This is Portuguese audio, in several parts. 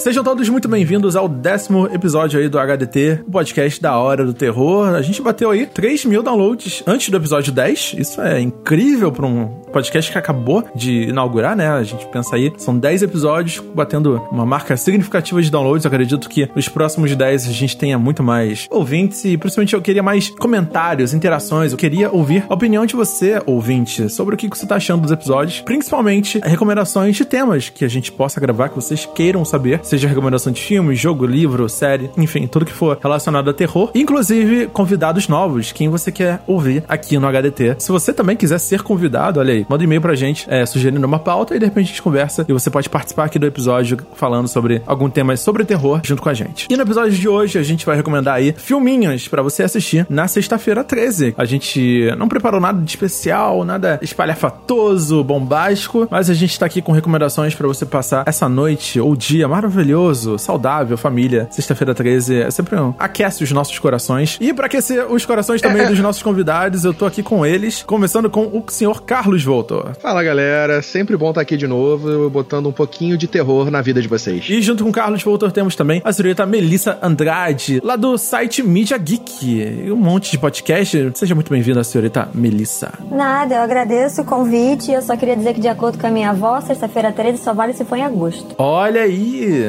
Sejam todos muito bem-vindos ao décimo episódio aí do HDT, o podcast da Hora do Terror. A gente bateu aí 3 mil downloads antes do episódio 10. Isso é incrível para um podcast que acabou de inaugurar, né? A gente pensa aí, são 10 episódios batendo uma marca significativa de downloads. Acredito que nos próximos 10 a gente tenha muito mais ouvintes e principalmente eu queria mais comentários, interações. Eu queria ouvir a opinião de você, ouvinte, sobre o que você tá achando dos episódios, principalmente recomendações de temas que a gente possa gravar que vocês queiram saber, seja recomendação de filme, jogo, livro, série, enfim, tudo que for relacionado a terror, inclusive convidados novos, quem você quer ouvir aqui no HDT. Se você também quiser ser convidado, olha aí, manda um e-mail pra gente, é, sugerindo uma pauta e de repente a gente conversa e você pode participar aqui do episódio falando sobre algum tema sobre terror junto com a gente. E no episódio de hoje a gente vai recomendar aí filminhos para você assistir na sexta-feira 13. A gente não preparou nada de especial, nada espalhafatoso, bombástico, mas a gente tá aqui com recomendações para você passar essa noite ou dia maravilhoso, saudável, família. Sexta-feira 13 é sempre um aquece os nossos corações. E para aquecer os corações também dos nossos convidados, eu tô aqui com eles, começando com o senhor Carlos Voltor. Fala galera, sempre bom estar aqui de novo, botando um pouquinho de terror na vida de vocês. E junto com o Carlos Voltor temos também a senhorita Melissa Andrade, lá do site Media Geek. Um monte de podcast. Seja muito bem-vinda, senhorita Melissa. Nada, eu agradeço o convite. Eu só queria dizer que, de acordo com a minha avó, sexta-feira 13 só vale se for em agosto. Olha aí!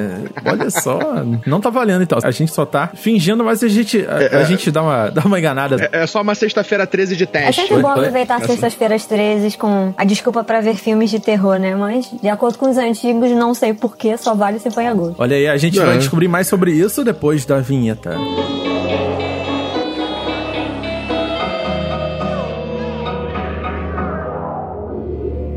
Olha só, não tá valendo então. A gente só tá fingindo, mas a gente, a, a gente dá uma, dá uma enganada. É, é só uma sexta-feira 13 de É teste. sempre bom aproveitar Oi? sextas-feiras 13 com a desculpa pra ver filmes de terror, né? Mas, de acordo com os antigos, não sei porquê, só vale se for em agosto. Olha aí, a gente É. vai descobrir mais sobre isso depois da vinheta.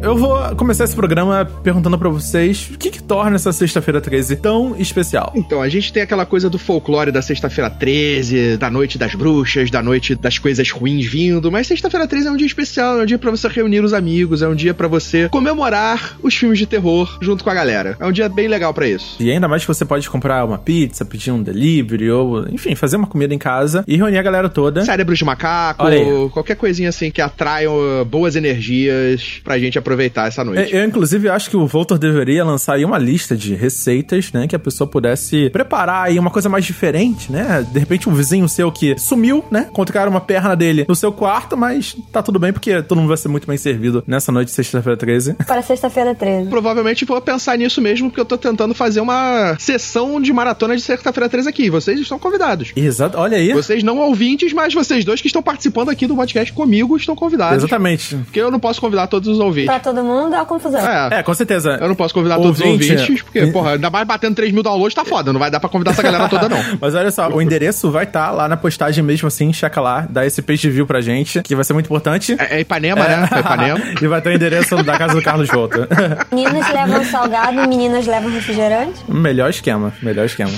Eu vou começar esse programa perguntando pra vocês o que, que torna essa sexta-feira 13 tão especial. Então, a gente tem aquela coisa do folclore da sexta-feira 13, da noite das bruxas, da noite das coisas ruins vindo, mas sexta-feira 13 é um dia especial, é um dia pra você reunir os amigos, é um dia pra você comemorar os filmes de terror junto com a galera. É um dia bem legal pra isso. E ainda mais que você pode comprar uma pizza, pedir um delivery, ou, enfim, fazer uma comida em casa e reunir a galera toda. Cérebros de macaco, qualquer coisinha assim que atraia uh, boas energias pra gente aproveitar essa noite. É, Eu, inclusive, acho que o Voltor deveria lançar aí uma lista de receitas, né? Que a pessoa pudesse preparar aí uma coisa mais diferente, né? De repente, um vizinho seu que sumiu, né? Encontraram uma perna dele no seu quarto, mas tá tudo bem, porque todo mundo vai ser muito bem servido nessa noite de sexta-feira 13. Para sexta-feira 13. Provavelmente vou pensar nisso mesmo, porque eu tô tentando fazer uma sessão de maratona de sexta-feira 13 aqui. Vocês estão convidados. Exato, olha aí. Vocês não ouvintes, mas vocês dois que estão participando aqui do podcast comigo estão convidados. Exatamente. Porque eu não posso convidar todos os ouvintes. Pra todo mundo, é uma confusão. É. É, com certeza. Eu não posso convidar todos os Ouvinte, ouvintes, porque, é. porra, ainda mais batendo 3 mil downloads tá foda. Não vai dar pra convidar essa galera toda, não. Mas olha só, o endereço vai estar lá na postagem mesmo assim, checa lá, dá esse page view pra gente, que vai ser muito importante. É, é Ipanema, né? É Ipanema. e vai ter o endereço da casa do Carlos Volta. Meninas levam salgado e meninas levam refrigerante. melhor esquema, melhor esquema.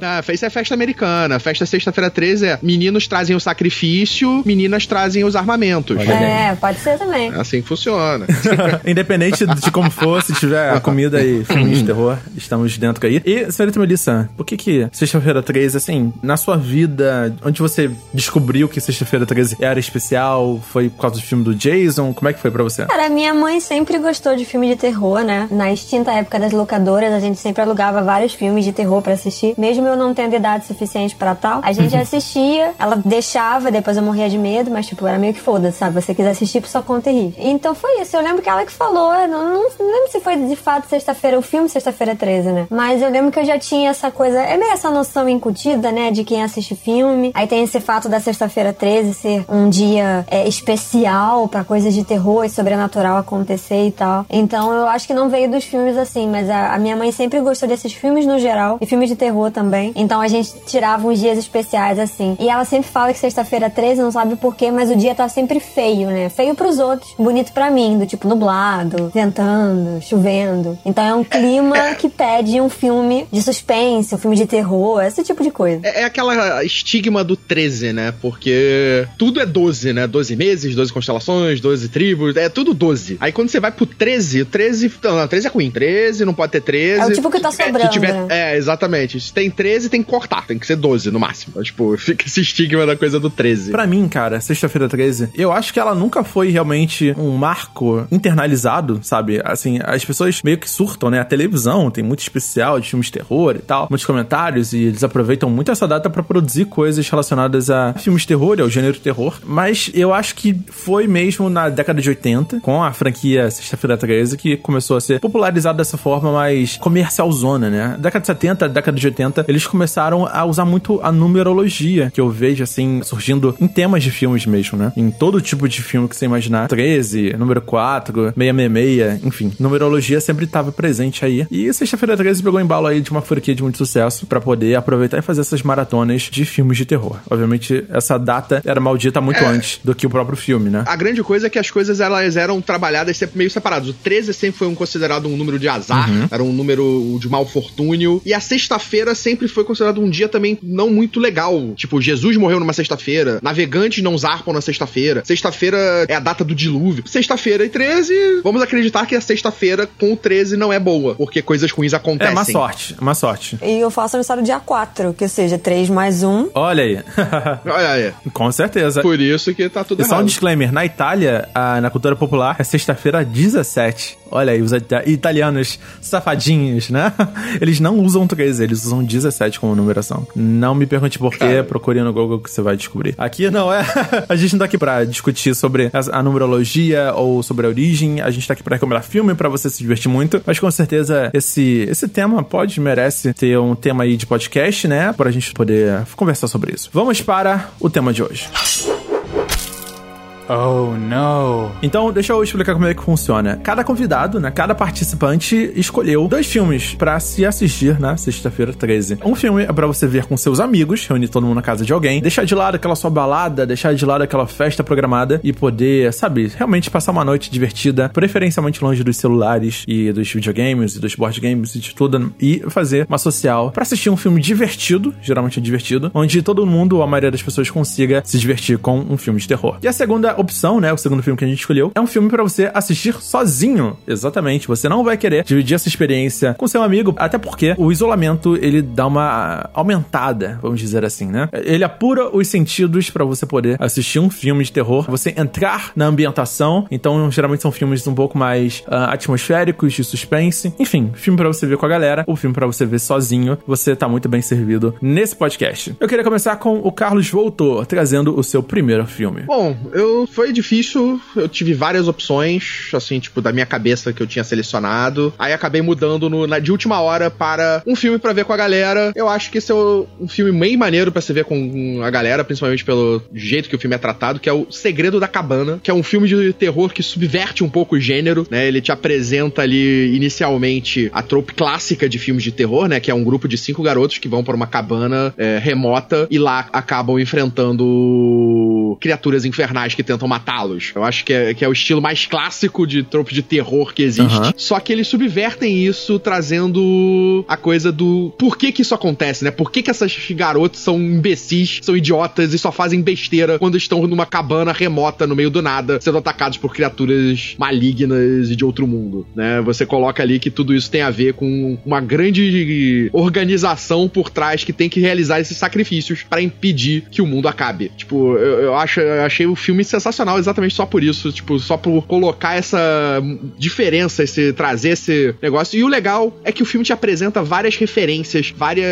Ah, isso é festa americana. Festa sexta-feira 13 é meninos trazem o sacrifício, meninas trazem os armamentos. É, pode ser também. É assim que funciona. Independente de como for, se tiver a comida e filmes de terror, estamos dentro aí. E, senhorita Melissa, por que que sexta-feira 13, assim, na sua vida, onde você descobriu que sexta-feira 13 era especial? Foi por causa do filme do Jason? Como é que foi pra você? Cara, minha mãe sempre gostou de filme de terror, né? Na extinta época das locadoras, a gente sempre alugava vários filmes de terror pra assistir. Mesmo eu não tendo idade suficiente pra tal, a gente assistia, ela deixava, depois eu morria de medo, mas tipo, era meio que foda-se, sabe? Você quiser assistir por sua conta e rir. Então foi isso. Eu lembro que ela que falou, eu não, não, não lembro se foi de fato sexta-feira, o filme sexta-feira 13, né? Mas eu lembro que eu já tinha essa coisa, é meio essa noção incutida, né? De quem assiste filme. Aí tem esse fato da sexta-feira 13 ser um dia é, especial pra coisas de terror e sobrenatural acontecer e tal. Então eu acho que não veio dos filmes assim, mas a, a minha mãe sempre gostou desses filmes no geral e filmes de terror também. Então a gente tirava uns dias especiais assim. E ela sempre fala que sexta-feira 13 não sabe porquê, mas o dia tá sempre feio, né? Feio pros outros, bonito pra mim, do tipo nublado, ventando, chovendo. Então é um clima que pede um filme de suspense, um filme de terror, esse tipo de coisa. É, é aquela estigma do 13, né? Porque tudo é 12, né? 12 meses, 12 constelações, 12 tribos, é tudo 12. Aí quando você vai pro 13, 13. Não, não, 13 é ruim. 13 não pode ter 13. É o tipo que tá sobrando, se tiver- né? É, exatamente. Se tem 13, tem que cortar. Tem que ser 12 no máximo. Então, tipo, fica esse estigma da coisa do 13. Pra mim, cara, sexta-feira 13, eu acho que ela nunca foi realmente um marco internalizado, sabe? Assim, as pessoas meio que surtam, né? A televisão tem muito especial de filmes de terror e tal, muitos comentários, e eles aproveitam muito essa data para produzir coisas relacionadas a filmes de terror ao gênero terror. Mas eu acho que foi mesmo na década de 80, com a franquia Sexta-feira 13, que começou a ser popularizado dessa forma mais comercialzona, né? Década de 70, década de 80, eles começaram a usar muito a numerologia, que eu vejo, assim, surgindo em temas de filmes mesmo, né? Em todo tipo de filme que você imaginar. 13, número 4, 666, enfim. Numerologia sempre estava presente aí. E Sexta-feira 13 pegou embalo aí de uma franquia de muito sucesso para poder aproveitar e fazer essas maratonas de filmes de terror. Obviamente, essa data era maldita muito é, antes do que o próprio filme, né? A grande coisa é que as coisas elas eram trabalhadas sempre meio separadas. O 13 sempre foi um considerado um número de azar, uhum. era um número de mal fortúnio. E a sexta-feira sempre foi considerado um dia também não muito legal. Tipo, Jesus morreu numa sexta-feira, navegantes não zarpam na sexta-feira, sexta-feira é a data do dilúvio. Sexta-feira e 13, vamos acreditar que a sexta-feira com o 13 não é boa, porque coisas ruins acontecem. É uma sorte, uma sorte. E eu faço aniversário dia 4, que seja 3 mais 1. Olha aí. Olha aí. Com certeza. Por isso que tá tudo e errado. só um disclaimer, na Itália, a, na cultura popular, é sexta-feira 17. Olha aí, os italianos safadinhos, né? Eles não usam 13, eles usam 17 como numeração. Não me pergunte por quê, procure no Google que você vai descobrir. Aqui não é. a gente não tá aqui pra discutir sobre a, numerologia ou sobre a origem, a gente tá aqui pra recomendar filme para você se divertir muito, mas com certeza esse, esse tema pode, merece ter um tema aí de podcast, né? Pra gente poder conversar sobre isso. Vamos para o tema de hoje. Oh, no. Então, deixa eu explicar como é que funciona. Cada convidado, né, cada participante escolheu dois filmes para se assistir na sexta-feira 13. Um filme é para você ver com seus amigos, reunir todo mundo na casa de alguém, deixar de lado aquela sua balada, deixar de lado aquela festa programada e poder, sabe, realmente passar uma noite divertida, preferencialmente longe dos celulares e dos videogames e dos board games e de tudo, e fazer uma social para assistir um filme divertido, geralmente é divertido, onde todo mundo, ou a maioria das pessoas, consiga se divertir com um filme de terror. E a segunda opção, né? O segundo filme que a gente escolheu é um filme para você assistir sozinho. Exatamente. Você não vai querer dividir essa experiência com seu amigo, até porque o isolamento ele dá uma aumentada, vamos dizer assim, né? Ele apura os sentidos para você poder assistir um filme de terror, você entrar na ambientação. Então, geralmente são filmes um pouco mais uh, atmosféricos, de suspense. Enfim, filme para você ver com a galera, ou filme para você ver sozinho. Você tá muito bem servido nesse podcast. Eu queria começar com o Carlos Voltor, trazendo o seu primeiro filme. Bom, eu foi difícil, eu tive várias opções, assim, tipo, da minha cabeça que eu tinha selecionado. Aí acabei mudando no, na, de última hora para um filme para ver com a galera. Eu acho que esse é um filme meio maneiro para se ver com a galera, principalmente pelo jeito que o filme é tratado, que é o Segredo da Cabana, que é um filme de terror que subverte um pouco o gênero, né? Ele te apresenta ali inicialmente a trope clássica de filmes de terror, né? Que é um grupo de cinco garotos que vão para uma cabana é, remota e lá acabam enfrentando criaturas infernais que tentam tentam matá-los. Eu acho que é, que é o estilo mais clássico de trope de terror que existe. Uhum. Só que eles subvertem isso trazendo a coisa do por que que isso acontece, né? Por que que essas garotas são imbecis, são idiotas e só fazem besteira quando estão numa cabana remota no meio do nada, sendo atacados por criaturas malignas e de outro mundo, né? Você coloca ali que tudo isso tem a ver com uma grande organização por trás que tem que realizar esses sacrifícios para impedir que o mundo acabe. Tipo, eu, eu acho, eu achei o filme sensacional exatamente só por isso, tipo, só por colocar essa diferença, esse trazer esse negócio. E o legal é que o filme te apresenta várias referências, várias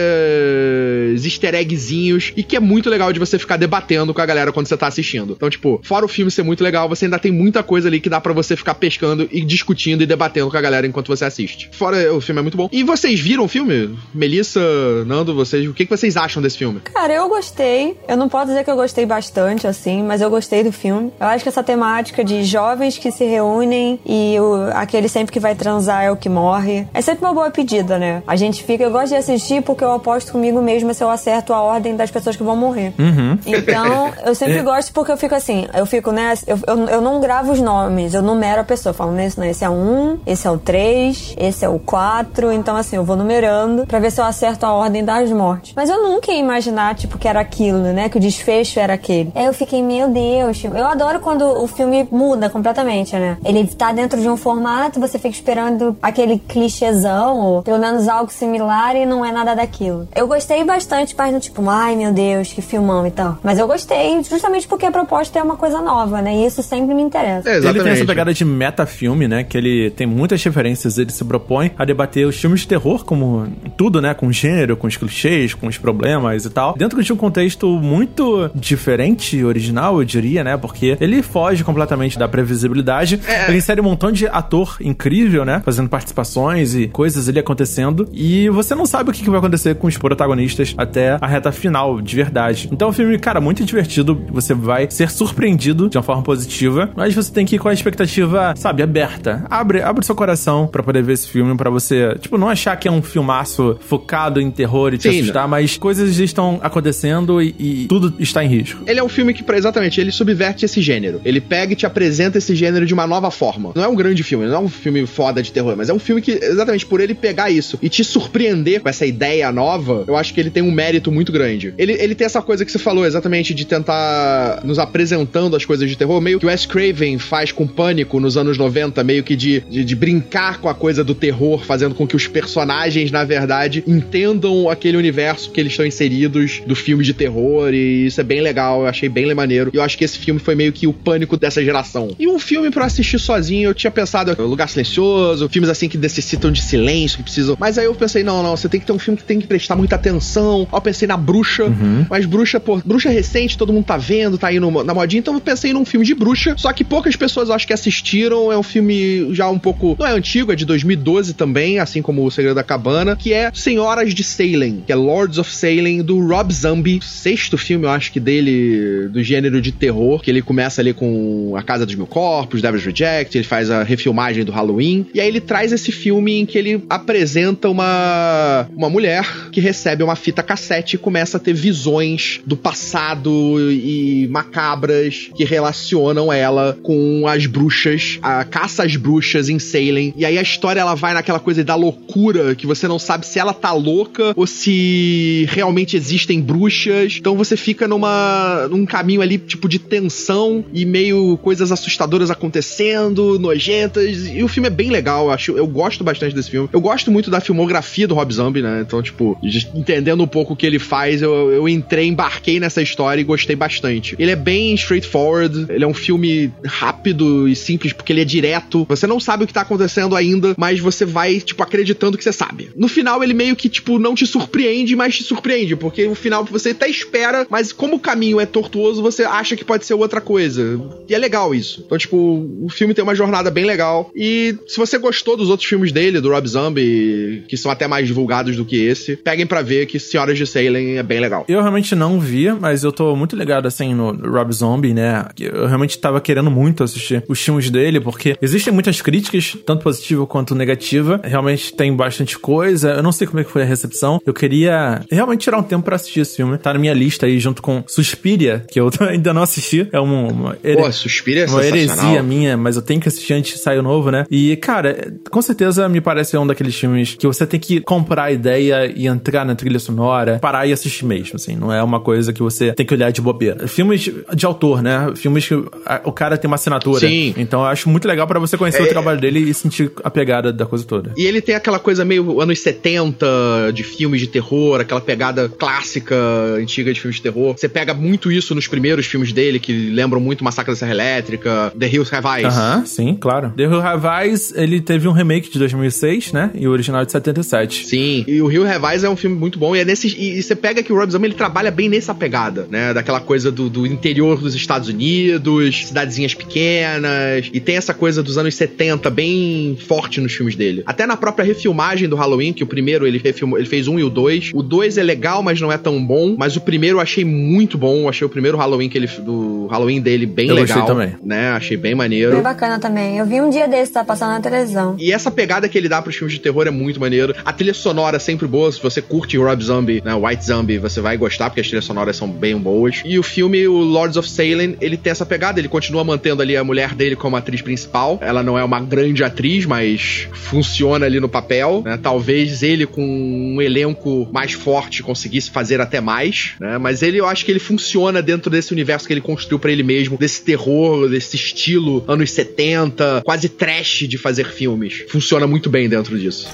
easter eggzinhos e que é muito legal de você ficar debatendo com a galera quando você tá assistindo. Então, tipo, fora o filme ser muito legal, você ainda tem muita coisa ali que dá para você ficar pescando e discutindo e debatendo com a galera enquanto você assiste. Fora o filme é muito bom. E vocês viram o filme? Melissa, Nando, vocês, o que, que vocês acham desse filme? Cara, eu gostei. Eu não posso dizer que eu gostei bastante, assim, mas eu gostei do filme. Eu acho que essa temática de jovens que se reúnem e o, aquele sempre que vai transar é o que morre é sempre uma boa pedida, né? A gente fica, eu gosto de assistir porque eu aposto comigo mesmo se eu acerto a ordem das pessoas que vão morrer. Uhum. Então, eu sempre é. gosto porque eu fico assim, eu fico, né? Eu, eu, eu, não gravo os nomes, eu numero a pessoa. Eu falo, nesse, né, esse é o um, esse é o três, esse é o quatro. Então, assim, eu vou numerando pra ver se eu acerto a ordem das mortes. Mas eu nunca ia imaginar, tipo, que era aquilo, né? Que o desfecho era aquele. Aí eu fiquei fiquei, meu Deus. Eu adoro quando o filme muda completamente, né? Ele tá dentro de um formato, você fica esperando aquele clichêzão, ou pelo menos algo similar, e não é nada daquilo. Eu gostei bastante, mas no tipo, ai meu Deus, que filmão e tal. Mas eu gostei justamente porque a proposta é uma coisa nova, né? E isso sempre me interessa. É, ele tem essa pegada de metafilme, né? Que ele tem muitas referências, ele se propõe a debater os filmes de terror como tudo, né? Com gênero, com os clichês, com os problemas e tal. Dentro de um contexto muito diferente, original, eu diria, né? Porque ele foge completamente da previsibilidade. É. Ele insere um montão de ator incrível, né? Fazendo participações e coisas ali acontecendo. E você não sabe o que vai acontecer com os protagonistas até a reta final, de verdade. Então é um filme, cara, muito divertido. Você vai ser surpreendido de uma forma positiva, mas você tem que ir com a expectativa, sabe, aberta. Abre, abre seu coração para poder ver esse filme, para você, tipo, não achar que é um filmaço focado em terror e te Sim, assustar, mas coisas estão acontecendo e, e, tudo está em risco. Ele é um filme que, exatamente, ele subverte esse gênero. Ele pega e te apresenta esse gênero de uma nova forma. Não é um grande filme, não é um filme foda de terror, mas é um filme que, exatamente por ele pegar isso e te surpreender com essa ideia nova, eu acho que ele tem um mérito muito grande. Ele, ele tem essa coisa que você falou, exatamente, de tentar nos apresentando as coisas de terror, meio que o Wes Craven faz com Pânico nos anos 90, meio que de, de, de brincar com a coisa do terror, fazendo com que os personagens, na verdade, entendam aquele universo que eles estão inseridos do filme de terror, e isso é bem legal, eu achei bem maneiro. E eu acho que esse filme foi meio que o pânico dessa geração. E um filme para assistir sozinho, eu tinha pensado Lugar Silencioso, filmes assim que necessitam de silêncio, que precisam. Mas aí eu pensei, não, não, você tem que ter um filme que tem que prestar muita atenção. Aí eu pensei na Bruxa, uhum. mas Bruxa, pô, Bruxa recente, todo mundo tá vendo, tá aí no, na modinha, então eu pensei num filme de bruxa, só que poucas pessoas acho que assistiram. É um filme já um pouco. Não é antigo, é de 2012 também, assim como O Segredo da Cabana, que é Senhoras de Salem, que é Lords of Salem, do Rob Zombie. Sexto filme, eu acho que dele, do gênero de terror, que ele começa ali com A Casa dos Mil Corpos, Devil's Reject, ele faz a refilmagem do Halloween, e aí ele traz esse filme em que ele apresenta uma, uma mulher que recebe uma fita cassete e começa a ter visões do passado e macabras que relacionam ela com as bruxas, a caça às bruxas em Salem. E aí a história ela vai naquela coisa da loucura que você não sabe se ela tá louca ou se realmente existem bruxas. Então você fica numa num caminho ali tipo de tensão e meio coisas assustadoras acontecendo, nojentas. E o filme é bem legal, eu acho, eu gosto bastante desse filme. Eu gosto muito da filmografia do Rob Zombie, né? Então, tipo, entendendo um pouco o que ele faz, eu, eu entrei, embarquei nessa história e gostei bastante. Ele é bem straightforward, ele é um filme rápido e simples porque ele é direto. Você não sabe o que tá acontecendo ainda, mas você vai, tipo, acreditando que você sabe. No final, ele meio que, tipo, não te surpreende, mas te surpreende, porque o final você até espera, mas como o caminho é tortuoso, você acha que pode ser outra coisa. E é legal isso. Então, tipo, o filme tem uma jornada bem legal. E se você gostou dos outros filmes dele, do Rob Zombie, que são até mais divulgados do que esse, peguem para ver que Senhoras de Salem é bem legal. Eu realmente não vi, mas eu tô muito ligado, assim, no Rob Zombie, né? Eu realmente tava querendo muito assistir os filmes dele, porque existem muitas críticas, tanto positiva quanto negativa. Realmente tem bastante coisa. Eu não sei como é que foi a recepção. Eu queria realmente tirar um tempo para assistir esse filme. Tá na minha lista aí, junto com Suspiria, que eu ainda não assisti. É uma... uma Pô, Suspiria é Uma heresia minha, mas eu tenho que assistir antes de sair o novo, né? E, cara, com certeza me parece um daqueles filmes que você tem que comprar a ideia e entrar na trilha sonora, parar e assistir mesmo, assim. Não é uma coisa que você tem que olhar de bobeira. Filmes de autor, né? Filmes que o cara tem uma assinatura. Sim. Então eu acho muito legal para você conhecer é... o trabalho dele e sentir a pegada da coisa toda. E ele tem aquela coisa meio anos 70 de filmes de terror, aquela pegada clássica, antiga de filmes de terror. Você pega muito isso nos primeiros filmes dele, que lembram muito Massacre da Serra Elétrica, The Hills Have Eyes. Aham, uh -huh, sim, claro. The Hills Have Eyes, ele teve um remake de 2006, né? E o original de 77. Sim, e o Rio Revise é um filme muito bom. E é nesse. E, você pega que o Rob Zombie ele trabalha bem nessa pegada, né? Daquela coisa do, do interior dos Estados Unidos, cidadezinhas pequenas. E tem essa coisa dos anos 70 bem forte nos filmes dele. Até na própria refilmagem do Halloween, que o primeiro ele refilmou, ele fez um e o dois. O dois é legal, mas não é tão bom. Mas o primeiro eu achei muito bom. Eu achei o primeiro Halloween que ele. do Halloween dele bem eu legal. também. Né? Achei bem maneiro. Bem bacana também. Eu vi um dia desse, tá passando na televisão. E essa pegada que ele dá pros filmes de terror é muito maneiro. A trilha sonora é sempre boa. Se você curte Rob Zombie, né, White Zombie, você vai gostar, porque as trilhas sonoras são bem boas. E o filme, o Lords of Salem, ele tem essa pegada. Ele continua mantendo ali a mulher dele como atriz principal. Ela não é uma grande atriz, mas funciona ali no papel. Né? Talvez ele, com um elenco mais forte, conseguisse fazer até mais. Né? Mas ele, eu acho que ele funciona dentro desse universo que ele construiu para ele mesmo, desse terror, desse estilo anos 70, quase trash de fazer filmes. Funciona muito bem dentro disso.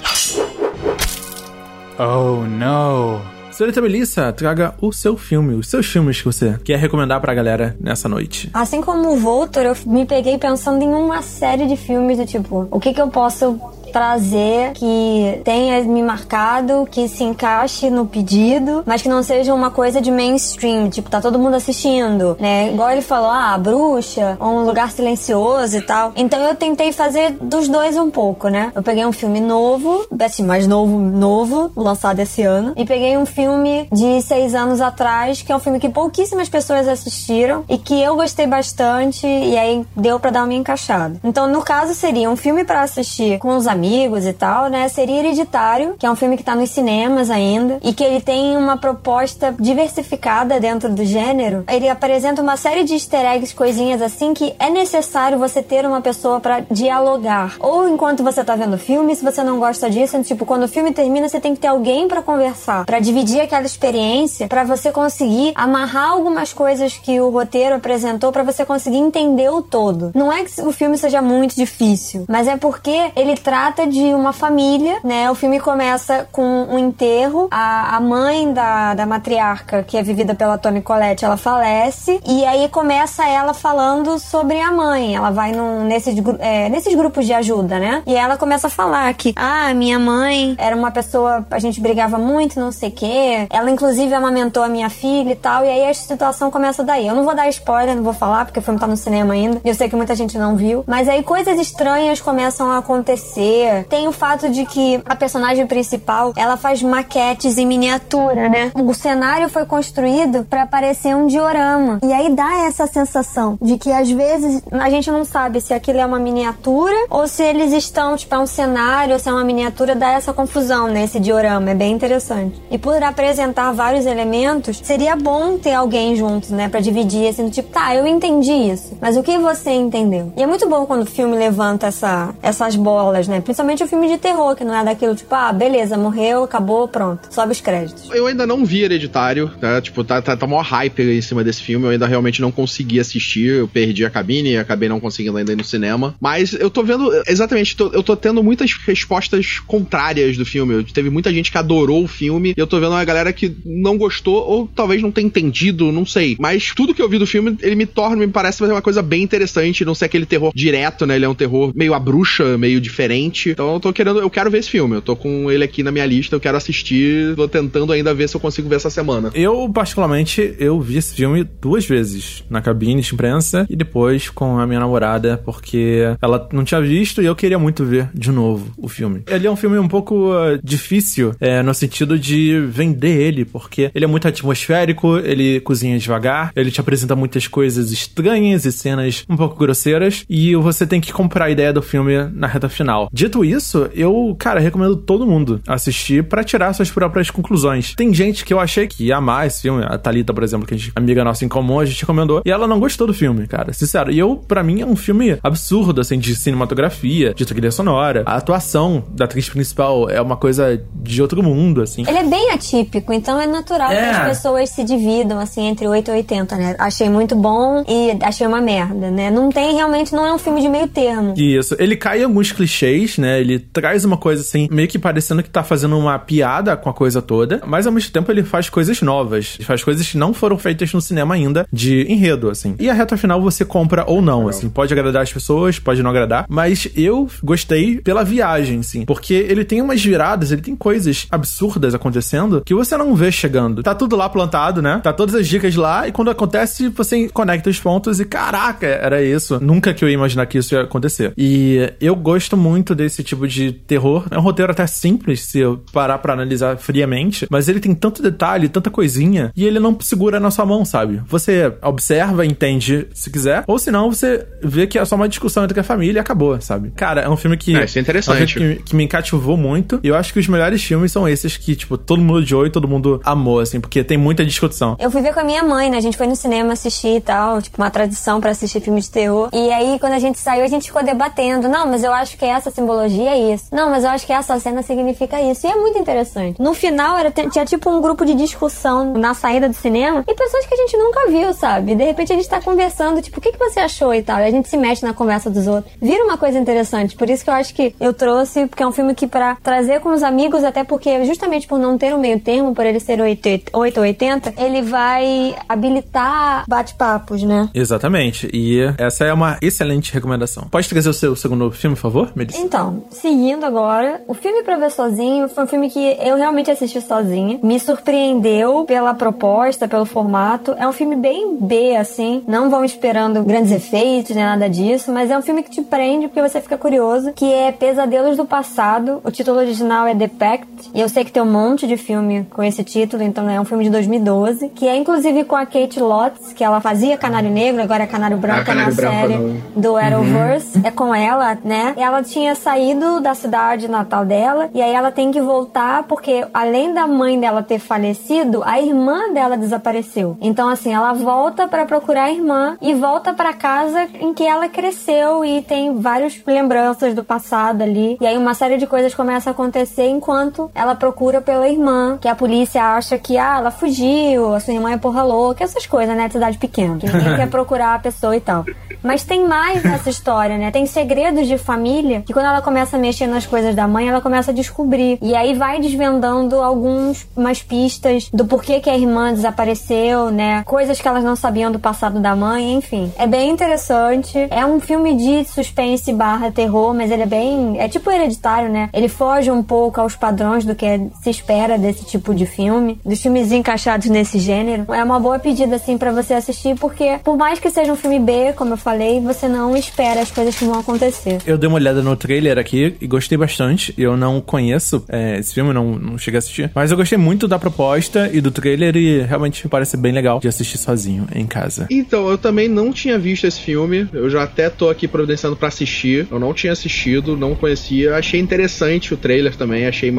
Oh, não. Senhorita Melissa, traga o seu filme, os seus filmes que você quer recomendar pra galera nessa noite. Assim como o Voltor, eu me peguei pensando em uma série de filmes do tipo, o que que eu posso trazer que tenha me marcado, que se encaixe no pedido, mas que não seja uma coisa de mainstream, tipo, tá todo mundo assistindo, né? Igual ele falou, ah, bruxa, ou um lugar silencioso e tal. Então eu tentei fazer dos dois um pouco, né? Eu peguei um filme novo, assim, mais novo, novo, lançado esse ano, e peguei um filme de seis anos atrás, que é um filme que pouquíssimas pessoas assistiram e que eu gostei bastante, e aí deu para dar uma encaixada. Então, no caso, seria um filme para assistir com os amigos amigos e tal, né? Seria Hereditário, que é um filme que tá nos cinemas ainda e que ele tem uma proposta diversificada dentro do gênero. Ele apresenta uma série de easter eggs, coisinhas assim que é necessário você ter uma pessoa para dialogar. Ou enquanto você tá vendo o filme, se você não gosta disso, tipo, quando o filme termina, você tem que ter alguém para conversar, para dividir aquela experiência, para você conseguir amarrar algumas coisas que o roteiro apresentou para você conseguir entender o todo. Não é que o filme seja muito difícil, mas é porque ele trata trata de uma família, né? O filme começa com um enterro. A, a mãe da, da matriarca, que é vivida pela Toni Collette, ela falece. E aí começa ela falando sobre a mãe. Ela vai num, nesses, é, nesses grupos de ajuda, né? E ela começa a falar que, ah, minha mãe era uma pessoa, a gente brigava muito, não sei o quê. Ela, inclusive, amamentou a minha filha e tal. E aí a situação começa daí. Eu não vou dar spoiler, não vou falar, porque o filme tá no cinema ainda. Eu sei que muita gente não viu. Mas aí coisas estranhas começam a acontecer tem o fato de que a personagem principal, ela faz maquetes em miniatura, né? O cenário foi construído para parecer um diorama. E aí dá essa sensação de que às vezes a gente não sabe se aquilo é uma miniatura ou se eles estão, tipo, é um cenário ou se é uma miniatura, dá essa confusão nesse diorama. É bem interessante. E por apresentar vários elementos, seria bom ter alguém junto, né? Pra dividir, assim, tipo, tá, eu entendi isso, mas o que você entendeu? E é muito bom quando o filme levanta essa, essas bolas, né? Principalmente o filme de terror, que não é daquilo tipo, ah, beleza, morreu, acabou, pronto. Sobe os créditos. Eu ainda não vi Hereditário, né? Tipo, tá, tá, tá maior hype em cima desse filme. Eu ainda realmente não consegui assistir. Eu perdi a cabine e acabei não conseguindo ainda ir no cinema. Mas eu tô vendo, exatamente, tô, eu tô tendo muitas respostas contrárias do filme. Teve muita gente que adorou o filme e eu tô vendo uma galera que não gostou ou talvez não tenha entendido, não sei. Mas tudo que eu vi do filme, ele me torna, me parece uma coisa bem interessante. Não ser aquele terror direto, né? Ele é um terror meio a bruxa, meio diferente então eu tô querendo, eu quero ver esse filme. Eu tô com ele aqui na minha lista, eu quero assistir. Tô tentando ainda ver se eu consigo ver essa semana. Eu, particularmente, eu vi esse filme duas vezes. Na cabine de imprensa e depois com a minha namorada, porque ela não tinha visto e eu queria muito ver de novo o filme. Ele é um filme um pouco uh, difícil, é, no sentido de vender ele, porque ele é muito atmosférico, ele cozinha devagar, ele te apresenta muitas coisas estranhas e cenas um pouco grosseiras, e você tem que comprar a ideia do filme na reta final. Dito Dito isso, eu, cara, recomendo todo mundo assistir para tirar suas próprias conclusões. Tem gente que eu achei que ia amar esse filme, a Thalita, por exemplo, que a gente, amiga nossa em comum, a gente recomendou, e ela não gostou do filme, cara, sincero. E eu, para mim, é um filme absurdo, assim, de cinematografia, de trilha sonora. A atuação da atriz principal é uma coisa de outro mundo, assim. Ele é bem atípico, então é natural é. que as pessoas se dividam, assim, entre 8 e 80, né? Achei muito bom e achei uma merda, né? Não tem, realmente, não é um filme de meio termo. Isso. Ele cai em alguns clichês, né? Ele traz uma coisa assim, meio que parecendo que tá fazendo uma piada com a coisa toda, mas ao mesmo tempo ele faz coisas novas. Ele faz coisas que não foram feitas no cinema ainda, de enredo, assim. E a reta final você compra ou não, assim. Pode agradar as pessoas, pode não agradar, mas eu gostei pela viagem, assim. Porque ele tem umas viradas, ele tem coisas absurdas acontecendo que você não vê chegando. Tá tudo lá plantado, né? Tá todas as dicas lá, e quando acontece, você conecta os pontos e caraca, era isso. Nunca que eu ia imaginar que isso ia acontecer. E eu gosto muito desse esse tipo de terror. É um roteiro até simples, se eu parar pra analisar friamente, mas ele tem tanto detalhe, tanta coisinha, e ele não segura na sua mão, sabe? Você observa, entende se quiser, ou senão você vê que é só uma discussão entre a família e acabou, sabe? Cara, é um filme que. É, isso é interessante. É um que, que, me cativou muito. E eu acho que os melhores filmes são esses que, tipo, todo mundo odiou e todo mundo amou, assim, porque tem muita discussão. Eu fui ver com a minha mãe, né? A gente foi no cinema assistir e tal, tipo, uma tradição para assistir filme de terror. E aí, quando a gente saiu, a gente ficou debatendo. Não, mas eu acho que essa simbologia simbologia é isso. Não, mas eu acho que essa cena significa isso. E é muito interessante. No final, era, tinha tipo um grupo de discussão na saída do cinema e pessoas que a gente nunca viu, sabe? De repente a gente tá conversando, tipo, o que, que você achou e tal. E a gente se mexe na conversa dos outros. Vira uma coisa interessante. Por isso que eu acho que eu trouxe, porque é um filme que para trazer com os amigos, até porque justamente por não ter um meio termo, por ele ser 8 ou 80, ele vai habilitar bate-papos, né? Exatamente. E essa é uma excelente recomendação. Pode trazer o seu segundo filme, por favor, Melissa? Então, seguindo agora, o filme pra ver sozinho foi um filme que eu realmente assisti sozinha. Me surpreendeu pela proposta, pelo formato. É um filme bem B, assim. Não vão esperando grandes efeitos, nem nada disso, mas é um filme que te prende porque você fica curioso, que é Pesadelos do Passado. O título original é The Pact. E eu sei que tem um monte de filme com esse título, então é um filme de 2012, que é inclusive com a Kate Lotz, que ela fazia Canário Negro, agora é Canário Branco ah, Canário na Branco série não. do Arrowverse. Uhum. É com ela, né? E ela tinha saído da cidade natal dela, e aí ela tem que voltar porque além da mãe dela ter falecido, a irmã dela desapareceu. Então assim, ela volta para procurar a irmã e volta para casa em que ela cresceu e tem várias lembranças do passado ali. E aí uma série de coisas começa a acontecer enquanto ela procura pela irmã, que a polícia acha que ah, ela fugiu, a sua irmã é porra louca, essas coisas, né, de cidade pequena. Que ninguém quer procurar a pessoa e tal. Mas tem mais nessa história, né? Tem segredos de família que quando ela começa a mexer nas coisas da mãe, ela começa a descobrir. E aí vai desvendando algumas pistas do porquê que a irmã desapareceu, né? Coisas que elas não sabiam do passado da mãe, enfim. É bem interessante. É um filme de suspense barra terror, mas ele é bem. É tipo hereditário, né? Ele foge um pouco aos padrões do que se espera desse tipo de filme, dos filmes encaixados nesse gênero. É uma boa pedida, assim, para você assistir, porque por mais que seja um filme B, como eu falei, você não espera as coisas que vão acontecer. Eu dei uma olhada no trailer aqui e gostei bastante. Eu não conheço é, esse filme, não, não cheguei a assistir. Mas eu gostei muito da proposta e do trailer e realmente parece bem legal de assistir sozinho em casa. Então, eu também não tinha visto esse filme. Eu já até tô aqui providenciando para assistir. Eu não tinha assistido, não conhecia. Achei interessante o trailer também, achei.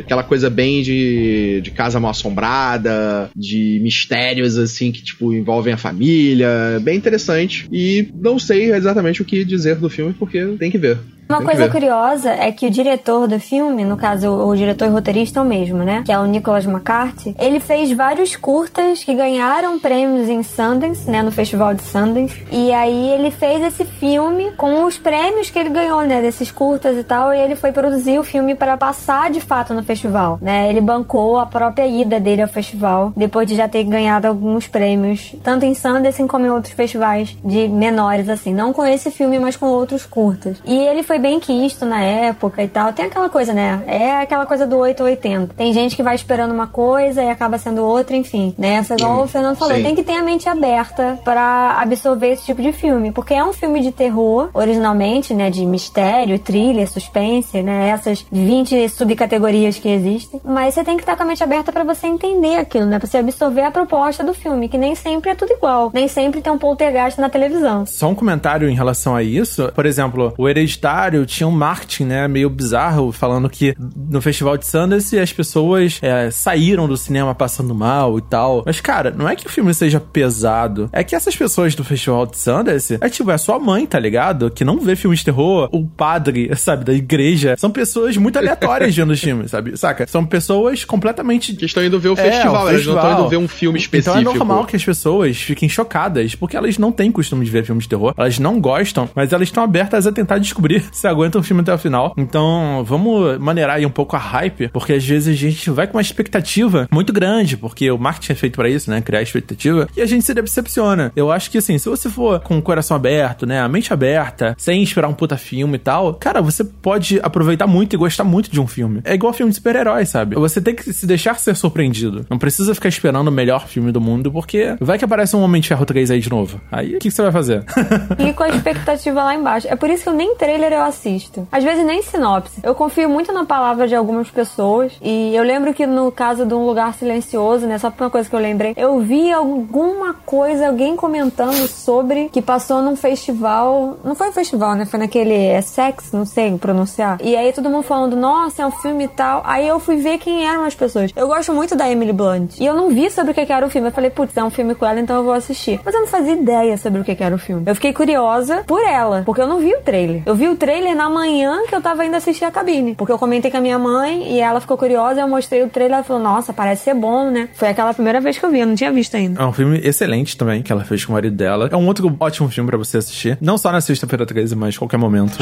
Aquela coisa bem de, de casa mal assombrada, de mistérios assim que tipo envolvem a família. Bem interessante. E não sei exatamente o que dizer do filme porque tem que ver. Uma coisa curiosa é que o diretor do filme, no caso o diretor e roteirista é o mesmo, né? Que é o Nicholas McCarthy. Ele fez vários curtas que ganharam prêmios em Sundance, né? No Festival de Sundance. E aí ele fez esse filme com os prêmios que ele ganhou, né? Desses curtas e tal. E ele foi produzir o filme para passar de fato no festival, né? Ele bancou a própria ida dele ao festival, depois de já ter ganhado alguns prêmios, tanto em Sundance como em outros festivais de menores, assim. Não com esse filme, mas com outros curtas. E ele foi foi bem quisto na época e tal. Tem aquela coisa, né? É aquela coisa do 8 ou 80. Tem gente que vai esperando uma coisa e acaba sendo outra, enfim, né? Foi igual o Fernando falou, Sim. tem que ter a mente aberta para absorver esse tipo de filme, porque é um filme de terror, originalmente, né? De mistério, thriller, suspense, né? Essas 20 subcategorias que existem. Mas você tem que estar com a mente aberta para você entender aquilo, né? Pra você absorver a proposta do filme, que nem sempre é tudo igual. Nem sempre tem um poltergeist na televisão. Só um comentário em relação a isso. Por exemplo, o Hereditário tinha um marketing, né, meio bizarro, falando que no Festival de Sundance as pessoas é, saíram do cinema passando mal e tal. Mas, cara, não é que o filme seja pesado. É que essas pessoas do Festival de Sundance é tipo, é sua mãe, tá ligado? Que não vê filmes de terror. O padre, sabe, da igreja. São pessoas muito aleatórias vendo os filmes, sabe? Saca? São pessoas completamente. Que estão indo ver o é, festival, o elas festival. não estão indo ver um filme específico. Então é normal que as pessoas fiquem chocadas, porque elas não têm costume de ver filmes de terror. Elas não gostam, mas elas estão abertas a tentar descobrir se aguenta o filme até o final. Então, vamos maneirar aí um pouco a hype, porque às vezes a gente vai com uma expectativa muito grande, porque o marketing é feito para isso, né? Criar expectativa, e a gente se decepciona. Eu acho que assim, se você for com o coração aberto, né? A mente aberta, sem esperar um puta filme e tal, cara, você pode aproveitar muito e gostar muito de um filme. É igual filme de super-herói, sabe? Você tem que se deixar ser surpreendido. Não precisa ficar esperando o melhor filme do mundo, porque vai que aparece um Homem de Ferro 3 aí de novo. Aí, o que, que você vai fazer? e com a expectativa lá embaixo. É por isso que eu nem trailer eu assisto. Às vezes nem sinopse. Eu confio muito na palavra de algumas pessoas. E eu lembro que no caso de um lugar silencioso, né? Só uma coisa que eu lembrei, eu vi alguma coisa, alguém comentando sobre que passou num festival. Não foi um festival, né? Foi naquele é Sex, não sei pronunciar. E aí todo mundo falando, nossa, é um filme e tal. Aí eu fui ver quem eram as pessoas. Eu gosto muito da Emily Blunt. E eu não vi sobre o que era o filme. Eu falei, putz, é um filme com ela, então eu vou assistir. Mas eu não fazia ideia sobre o que era o filme. Eu fiquei curiosa por ela, porque eu não vi o trailer. Eu vi o trailer trailer na manhã que eu tava indo assistir a cabine. Porque eu comentei com a minha mãe e ela ficou curiosa, eu mostrei o trailer ela falou, nossa, parece ser bom, né? Foi aquela primeira vez que eu vi, eu não tinha visto ainda. É um filme excelente também, que ela fez com o marido dela. É um outro ótimo filme para você assistir. Não só na sexta-feira 13, mas qualquer momento.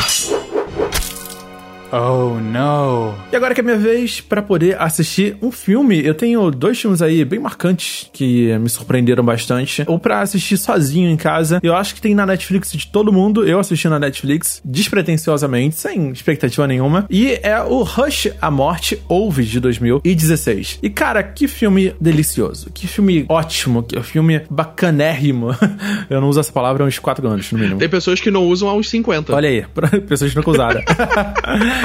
Oh, no. E agora que é minha vez para poder assistir um filme, eu tenho dois filmes aí bem marcantes que me surpreenderam bastante. Ou para assistir sozinho em casa. Eu acho que tem na Netflix de todo mundo. Eu assisti na Netflix despretensiosamente, sem expectativa nenhuma. E é o Rush a Morte Ouve de 2016. E cara, que filme delicioso. Que filme ótimo. Que filme bacanérrimo. eu não uso essa palavra há uns 4 anos, no mínimo. Tem pessoas que não usam há uns 50. Olha aí, pessoas que nunca usaram.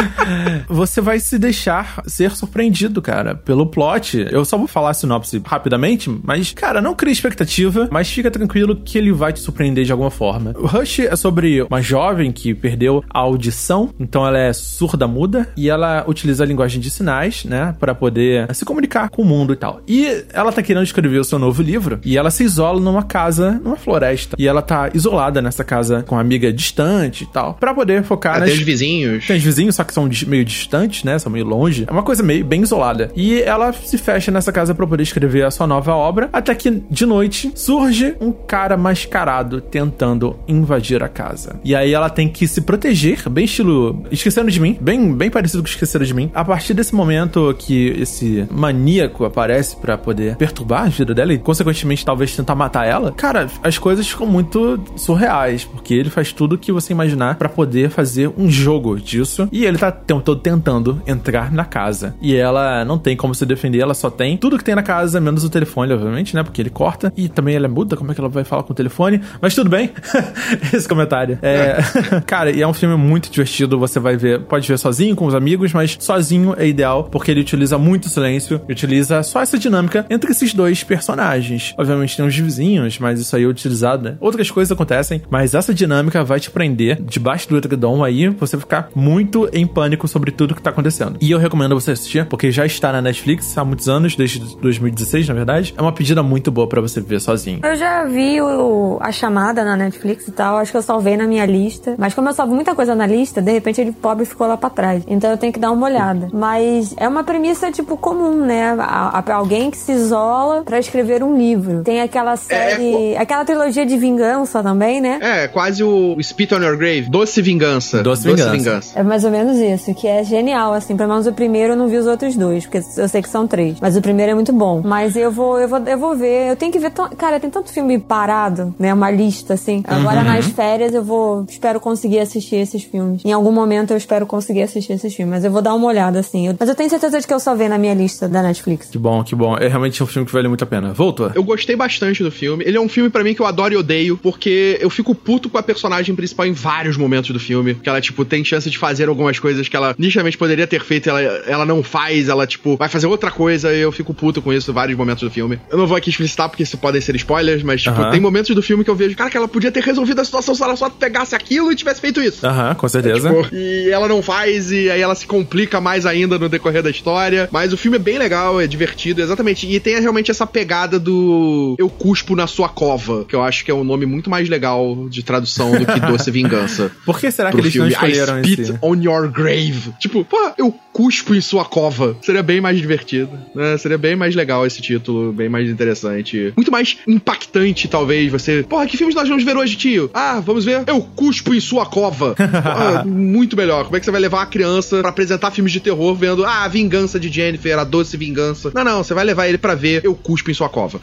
você vai se deixar ser surpreendido, cara, pelo plot. Eu só vou falar a sinopse rapidamente, mas, cara, não crie expectativa, mas fica tranquilo que ele vai te surpreender de alguma forma. O Rush é sobre uma jovem que perdeu a audição, então ela é surda muda e ela utiliza a linguagem de sinais, né, para poder se comunicar com o mundo e tal. E ela tá querendo escrever o seu novo livro e ela se isola numa casa, numa floresta. E ela tá isolada nessa casa com uma amiga distante e tal, para poder focar ah, nas... Tem os vizinhos. Tem os vizinhos, só que são meio distantes, né? São meio longe. É uma coisa meio bem isolada. E ela se fecha nessa casa para poder escrever a sua nova obra, até que de noite surge um cara mascarado tentando invadir a casa. E aí ela tem que se proteger, bem estilo Esqueceram de Mim, bem, bem parecido com Esqueceram de Mim. A partir desse momento que esse maníaco aparece para poder perturbar a vida dela e, consequentemente, talvez tentar matar ela, cara, as coisas ficam muito surreais, porque ele faz tudo que você imaginar para poder fazer um jogo disso. E ele tá o tempo todo tentando entrar na casa. E ela não tem como se defender, ela só tem tudo que tem na casa, menos o telefone, obviamente, né? Porque ele corta. E também ela é muda, como é que ela vai falar com o telefone? Mas tudo bem. Esse comentário. É. Cara, e é um filme muito divertido. Você vai ver, pode ver sozinho, com os amigos, mas sozinho é ideal, porque ele utiliza muito silêncio, utiliza só essa dinâmica entre esses dois personagens. Obviamente tem os vizinhos, mas isso aí é utilizado, né? Outras coisas acontecem, mas essa dinâmica vai te prender debaixo do edredom aí, você ficar muito em pânico sobre tudo que tá acontecendo. E eu recomendo você assistir, porque já está na Netflix há muitos anos, desde 2016, na verdade. É uma pedida muito boa para você ver sozinho. Eu já vi o, a chamada na Netflix e tal, acho que eu salvei na minha lista. Mas como eu salvo muita coisa na lista, de repente ele pobre ficou lá pra trás. Então eu tenho que dar uma olhada. Mas é uma premissa, tipo, comum, né? A, a, alguém que se isola para escrever um livro. Tem aquela série. É, é, aquela trilogia de vingança também, né? É, quase o Spit on Your Grave. Doce Vingança. Doce, Doce vingança. vingança. É mais ou menos isso, que é genial, assim. Pelo menos o primeiro eu não vi os outros dois, porque eu sei que são três. Mas o primeiro é muito bom. Mas eu vou, eu vou, eu vou ver. Eu tenho que ver. Cara, tem tanto filme parado, né? Uma lista, assim. Agora uhum. nas férias eu vou. Espero conseguir assistir esses filmes. Em algum momento eu espero conseguir assistir esses filmes. Mas eu vou dar uma olhada, assim. Eu, mas eu tenho certeza de que eu só ver na minha lista da Netflix. Que bom, que bom. É realmente um filme que vale muito a pena. Voltou. Eu gostei bastante do filme. Ele é um filme para mim que eu adoro e odeio, porque eu fico puto com a personagem principal em vários momentos do filme. Que ela, tipo, tem chance de fazer algumas coisas que ela nitidamente poderia ter feito, ela, ela não faz, ela, tipo, vai fazer outra coisa e eu fico puto com isso em vários momentos do filme. Eu não vou aqui explicitar porque isso podem ser spoilers, mas, tipo, tem momentos do filme que eu vejo, cara, que ela podia ter resolvido a situação se ela só pegasse aquilo e tivesse feito isso. Aham, com certeza. É, tipo, e ela não faz, e aí ela se complica mais ainda no decorrer da história. Mas o filme é bem legal, é divertido, exatamente. E tem realmente essa pegada do Eu Cuspo na Sua Cova, que eu acho que é um nome muito mais legal de tradução do que Doce Vingança. Por que será que eles filme. não escolheram I spit esse? on your grave. Tipo, pô, eu cuspo em sua cova. Seria bem mais divertido, né? Seria bem mais legal esse título, bem mais interessante. Muito mais impactante, talvez, você... Porra, que filmes nós vamos ver hoje, tio? Ah, vamos ver? Eu cuspo em sua cova. Porra, muito melhor. Como é que você vai levar a criança para apresentar filmes de terror vendo, ah, a vingança de Jennifer, a doce vingança. Não, não, você vai levar ele para ver Eu cuspo em sua cova.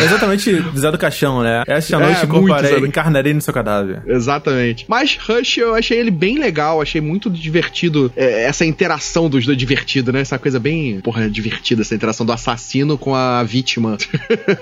é exatamente Zé do Caixão, né? Esta noite é, encorparei, encarnarei no seu cadáver. Exatamente. Mas Rush, eu achei ele bem legal, achei muito divertido é, essa interação interação dos dois divertido, né? Essa coisa bem, porra, divertida, essa interação do assassino com a vítima.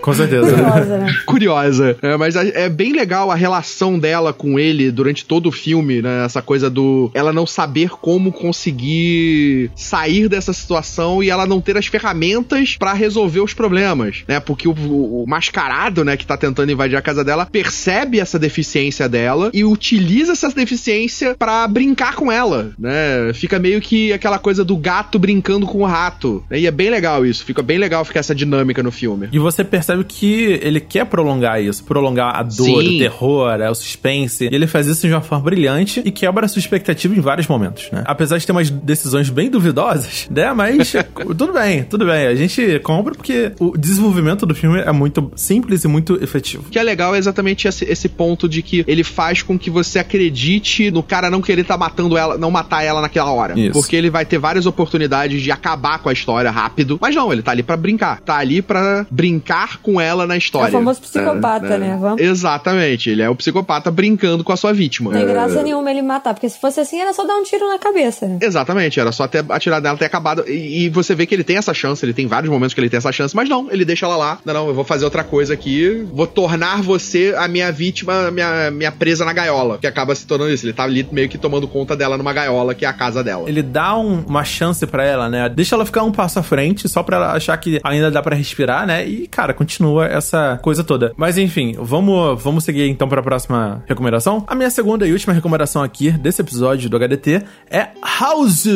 Com certeza. Curiosa, né? Curiosa. É, mas é bem legal a relação dela com ele durante todo o filme, né? Essa coisa do ela não saber como conseguir sair dessa situação e ela não ter as ferramentas para resolver os problemas, né? Porque o, o, o, mascarado, né, que tá tentando invadir a casa dela, percebe essa deficiência dela e utiliza essa deficiência para brincar com ela dela, né? Fica meio que aquela coisa do gato brincando com o rato. E é bem legal isso, fica bem legal ficar essa dinâmica no filme. E você percebe que ele quer prolongar isso, prolongar a dor, Sim. o terror, é, o suspense. E ele faz isso de uma forma brilhante e quebra a sua expectativa em vários momentos, né? Apesar de ter umas decisões bem duvidosas, né? Mas tudo bem, tudo bem. A gente compra porque o desenvolvimento do filme é muito simples e muito efetivo. O que é legal é exatamente esse, esse ponto de que ele faz com que você acredite no cara não querer estar tá matando ela, não matar ela naquela hora. Isso. Porque ele vai ter várias oportunidades de acabar com a história rápido. Mas não, ele tá ali para brincar. Tá ali para brincar com ela na história. É o famoso psicopata, é, né? Vamos... Exatamente. Ele é o psicopata brincando com a sua vítima. Não tem graça é... nenhuma ele matar, porque se fosse assim era só dar um tiro na cabeça. Né? Exatamente, era só ter atirar dela ter acabado. E, e, você vê que ele tem essa chance, ele tem vários momentos que ele tem essa chance, mas não, ele deixa ela lá. Não, não, eu vou fazer outra coisa aqui, vou tornar você a minha vítima, minha, minha presa na gaiola. Que acaba se tornando isso. Ele tá ali meio que tomando conta dela numa gaiola, que é a casa dela. Ele dá um, uma chance para ela, né? Deixa ela ficar um passo à frente, só pra ela achar que ainda dá para respirar, né? E, cara, continua essa coisa toda. Mas enfim, vamos, vamos seguir então para a próxima recomendação. A minha segunda e última recomendação aqui desse episódio do HDT é House.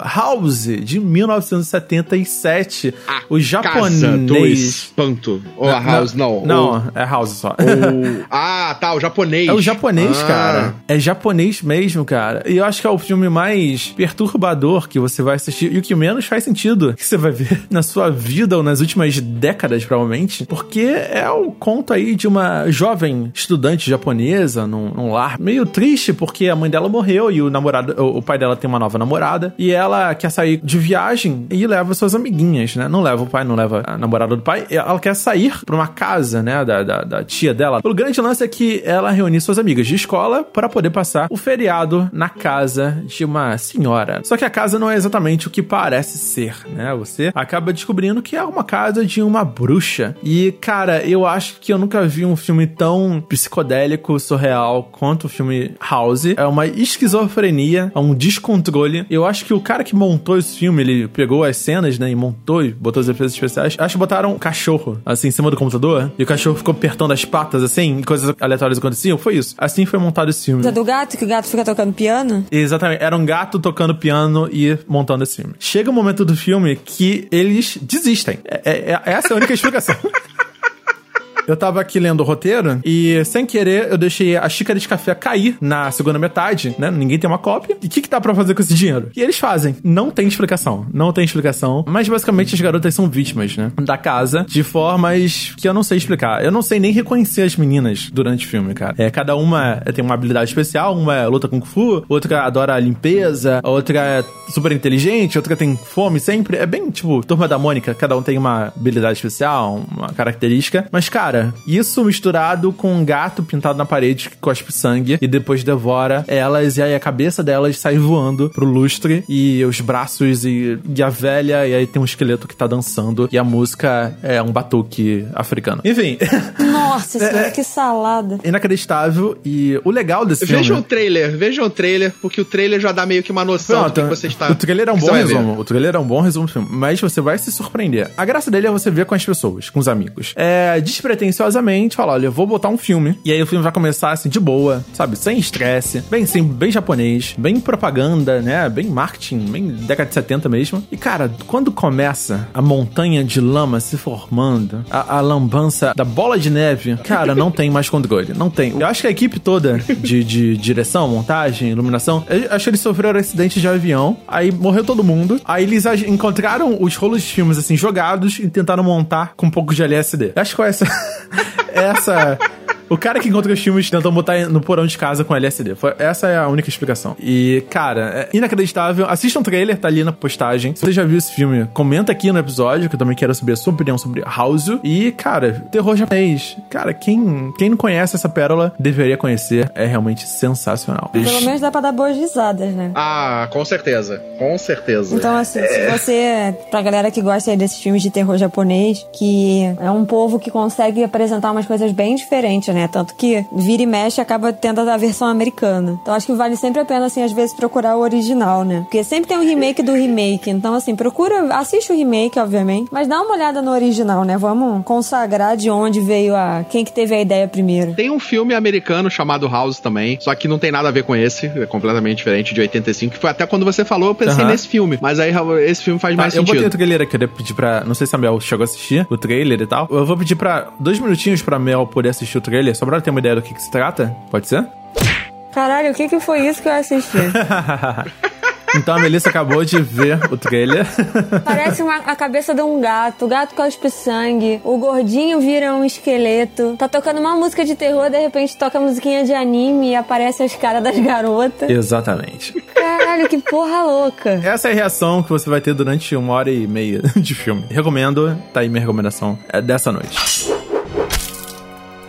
House, de 1977. A o japonês. Casa do espanto. Ou a House, não. Não, não é House só. O... ah, tá, o japonês. É o japonês, ah. cara. É japonês mesmo, cara. E eu acho que é o filme mais perturbador que você vai assistir e o que menos faz sentido que você vai ver na sua vida ou nas últimas décadas, provavelmente. Porque é o conto aí de uma jovem estudante japonesa num, num lar meio triste porque a mãe dela morreu e o namorado, o, o pai dela tem uma nova namorada e ela quer sair de viagem e leva suas amiguinhas, né? Não leva o pai, não leva a namorada do pai. Ela quer sair pra uma casa, né? Da, da, da tia dela. O grande lance é que ela reúne suas amigas de escola para poder passar o feriado na casa de uma senhora. Só que a casa não é exatamente o que parece ser, né? Você acaba descobrindo que é uma casa de uma bruxa. E, cara, eu acho que eu nunca vi um filme tão psicodélico, surreal quanto o filme House. É uma esquizofrenia, é um descontrole. Eu acho que o cara que montou esse filme, ele pegou as cenas, né, e montou e botou os efeitos especiais. Acho que botaram um cachorro, assim, em cima do computador, e o cachorro ficou apertando as patas, assim, e coisas aleatórias aconteciam. Foi isso. Assim foi montado esse filme. É do gato, que o gato fica tocando piano? Exatamente. Era um gato tocando piano e montando esse filme. Chega um momento do filme que eles desistem. É, é, é essa é a única explicação. Eu tava aqui lendo o roteiro e, sem querer, eu deixei a xícara de café cair na segunda metade, né? Ninguém tem uma cópia. E o que, que dá pra fazer com esse dinheiro? E eles fazem. Não tem explicação. Não tem explicação. Mas basicamente as garotas são vítimas, né? Da casa de formas que eu não sei explicar. Eu não sei nem reconhecer as meninas durante o filme, cara. É, cada uma tem uma habilidade especial, uma luta com Fu, outra adora a limpeza, outra é super inteligente, outra tem fome sempre. É bem tipo, turma da Mônica, cada um tem uma habilidade especial, uma característica. Mas, cara, Cara, isso misturado com um gato pintado na parede que cospe sangue e depois devora elas e aí a cabeça delas sai voando pro lustre e os braços e, e a velha e aí tem um esqueleto que tá dançando e a música é um batuque africano. Enfim. Nossa, é, que salada. Inacreditável e o legal desse filme... Vejam o trailer, vejam o trailer, porque o trailer já dá meio que uma noção Pronto, do que você está... O trailer é um bom resumo, o trailer é um bom resumo do filme, mas você vai se surpreender. A graça dele é você ver com as pessoas, com os amigos. É despretensioso despretensiosamente, falar, olha, eu vou botar um filme. E aí o filme vai começar assim, de boa, sabe? Sem estresse, bem sim, bem japonês, bem propaganda, né? Bem marketing, bem década de 70 mesmo. E cara, quando começa a montanha de lama se formando, a, a lambança da bola de neve, cara, não tem mais controle. Não tem. Eu acho que a equipe toda de, de direção, montagem, iluminação, acho que eles sofreram acidente de avião, aí morreu todo mundo. Aí eles encontraram os rolos de filmes assim jogados e tentaram montar com um pouco de LSD. Acho que foi essa essa o cara que encontra os filmes tentou botar no porão de casa com LSD. Foi, essa é a única explicação. E, cara, é inacreditável. Assista um trailer, tá ali na postagem. Se você já viu esse filme, comenta aqui no episódio, que eu também quero saber a sua opinião sobre House. E, cara, terror japonês. Cara, quem, quem não conhece essa pérola deveria conhecer. É realmente sensacional. Pelo menos dá pra dar boas risadas, né? Ah, com certeza. Com certeza. Então, assim, é... se você, pra galera que gosta desses filmes de terror japonês, que é um povo que consegue apresentar umas coisas bem diferentes, né? Tanto que vira e mexe acaba tendo a versão americana. Então acho que vale sempre a pena, assim, às vezes procurar o original, né? Porque sempre tem um remake do remake. Então, assim, procura, assiste o remake, obviamente, mas dá uma olhada no original, né? Vamos consagrar de onde veio a. quem que teve a ideia primeiro. Tem um filme americano chamado House também, só que não tem nada a ver com esse, é completamente diferente, de 85, que foi até quando você falou, eu pensei uhum. nesse filme. Mas aí esse filme faz mais eu sentido. Eu botei o trailer aqui, eu ia pedir pra. Não sei se a Mel chegou a assistir o trailer e tal. Eu vou pedir pra dois minutinhos pra Mel poder assistir o trailer, só pra ter uma ideia do que, que se trata. Pode ser? Caralho, o que, que foi isso que eu assisti? Então a Melissa acabou de ver o trailer. Parece uma, a cabeça de um gato. O gato cospe sangue. O gordinho vira um esqueleto. Tá tocando uma música de terror, de repente toca musiquinha de anime e aparece as caras das garotas. Exatamente. Caralho, que porra louca. Essa é a reação que você vai ter durante uma hora e meia de filme. Recomendo, tá aí minha recomendação é dessa noite.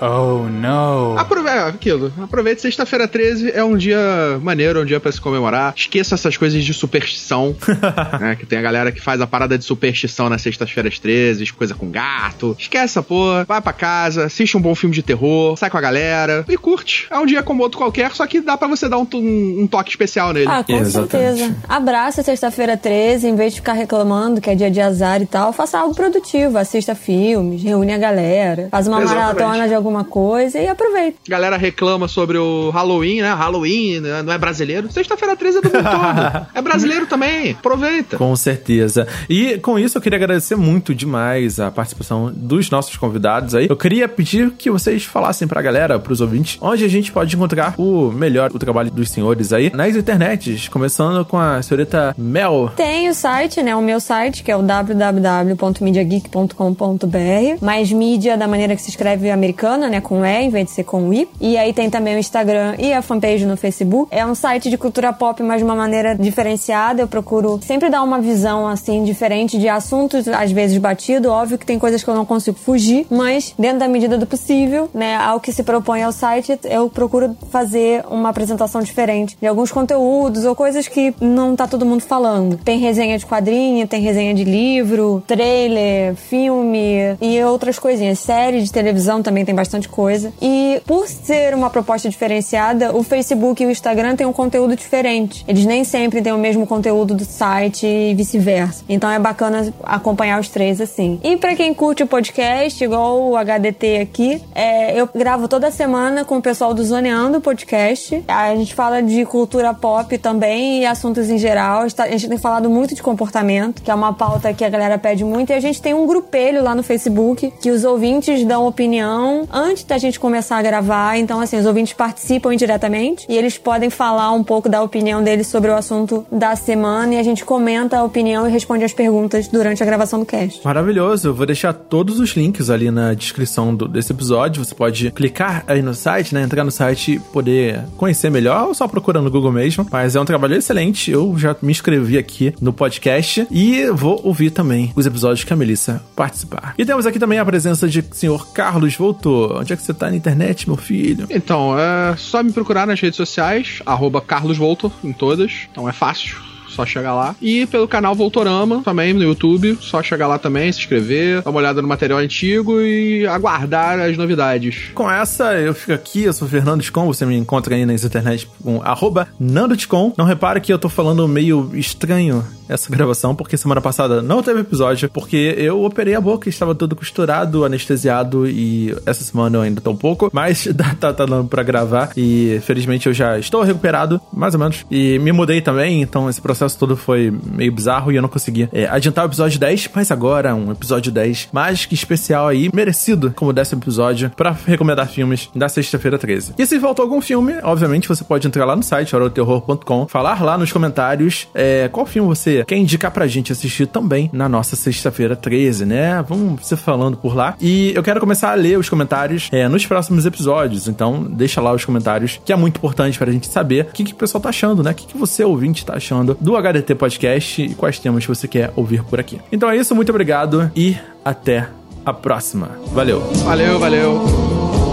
Oh, não. Aprove é, aquilo. Aproveite sexta-feira 13, é um dia maneiro, um dia para se comemorar. Esqueça essas coisas de superstição, né? Que tem a galera que faz a parada de superstição nas sextas-feiras 13, coisa com gato. Esquece essa porra, vai pra casa, assiste um bom filme de terror, sai com a galera e curte. É um dia como outro qualquer, só que dá para você dar um, um, um, toque especial nele. Ah, com Exatamente. certeza. Abraça sexta-feira 13, em vez de ficar reclamando que é dia de azar e tal, faça algo produtivo. Assista filmes, reúne a galera, faz uma Exatamente. maratona de algum alguma coisa e aproveita. Galera reclama sobre o Halloween, né? Halloween né? não é brasileiro. Sexta-feira 13 é do mundo todo. É brasileiro também. Aproveita. Com certeza. E com isso eu queria agradecer muito demais a participação dos nossos convidados aí. Eu queria pedir que vocês falassem pra galera, pros ouvintes, onde a gente pode encontrar o melhor o trabalho dos senhores aí nas internets, começando com a senhorita Mel. Tem o site, né? O meu site, que é o www.mediageek.com.br, mais mídia da maneira que se escreve né? Com E em vez de ser com I. E aí tem também o Instagram e a fanpage no Facebook. É um site de cultura pop, mas de uma maneira diferenciada. Eu procuro sempre dar uma visão, assim, diferente de assuntos, às vezes batido. Óbvio que tem coisas que eu não consigo fugir, mas dentro da medida do possível, né? Ao que se propõe ao site, eu procuro fazer uma apresentação diferente de alguns conteúdos ou coisas que não tá todo mundo falando. Tem resenha de quadrinho, tem resenha de livro, trailer, filme e outras coisinhas. Série de televisão também tem bastante bastante coisa. E por ser uma proposta diferenciada, o Facebook e o Instagram têm um conteúdo diferente. Eles nem sempre têm o mesmo conteúdo do site e vice-versa. Então é bacana acompanhar os três assim. E para quem curte o podcast, igual o HDT aqui, é, eu gravo toda semana com o pessoal do Zoneando Podcast. A gente fala de cultura pop também e assuntos em geral. A gente tem falado muito de comportamento, que é uma pauta que a galera pede muito. E a gente tem um grupelho lá no Facebook que os ouvintes dão opinião antes da gente começar a gravar. Então, assim, os ouvintes participam indiretamente e eles podem falar um pouco da opinião deles sobre o assunto da semana e a gente comenta a opinião e responde as perguntas durante a gravação do cast. Maravilhoso. Eu vou deixar todos os links ali na descrição do, desse episódio. Você pode clicar aí no site, né? Entrar no site e poder conhecer melhor ou só procurando no Google mesmo. Mas é um trabalho excelente. Eu já me inscrevi aqui no podcast e vou ouvir também os episódios que a Melissa participar. E temos aqui também a presença de senhor Carlos Voltor Onde é que você tá na internet, meu filho? Então, é só me procurar nas redes sociais, arroba Carlos Voltor, em todas. Então é fácil só chegar lá. E pelo canal Voltorama, também no YouTube, só chegar lá também, se inscrever, dar uma olhada no material antigo e aguardar as novidades. Com essa, eu fico aqui, eu sou Fernando Ticon, você me encontra aí nas internet com arroba. Não repare que eu tô falando meio estranho essa gravação, porque semana passada não teve episódio, porque eu operei a boca, estava todo costurado, anestesiado e essa semana eu ainda tô um pouco, mas tá, tá dando pra gravar e felizmente eu já estou recuperado, mais ou menos, e me mudei também, então esse processo todo foi meio bizarro e eu não consegui é, adiantar o episódio 10, mas agora um episódio 10 mais que especial aí, merecido como décimo episódio, para recomendar filmes da sexta-feira 13. E se faltou algum filme, obviamente você pode entrar lá no site horoterror.com, falar lá nos comentários é, qual filme você quer indicar pra gente assistir também na nossa sexta-feira 13, né? Vamos se falando por lá. E eu quero começar a ler os comentários é, nos próximos episódios, então deixa lá os comentários, que é muito importante pra gente saber o que, que o pessoal tá achando, né? O que, que você, ouvinte, tá achando do HDT Podcast e quais temas você quer ouvir por aqui. Então é isso, muito obrigado e até a próxima. Valeu. Valeu, valeu.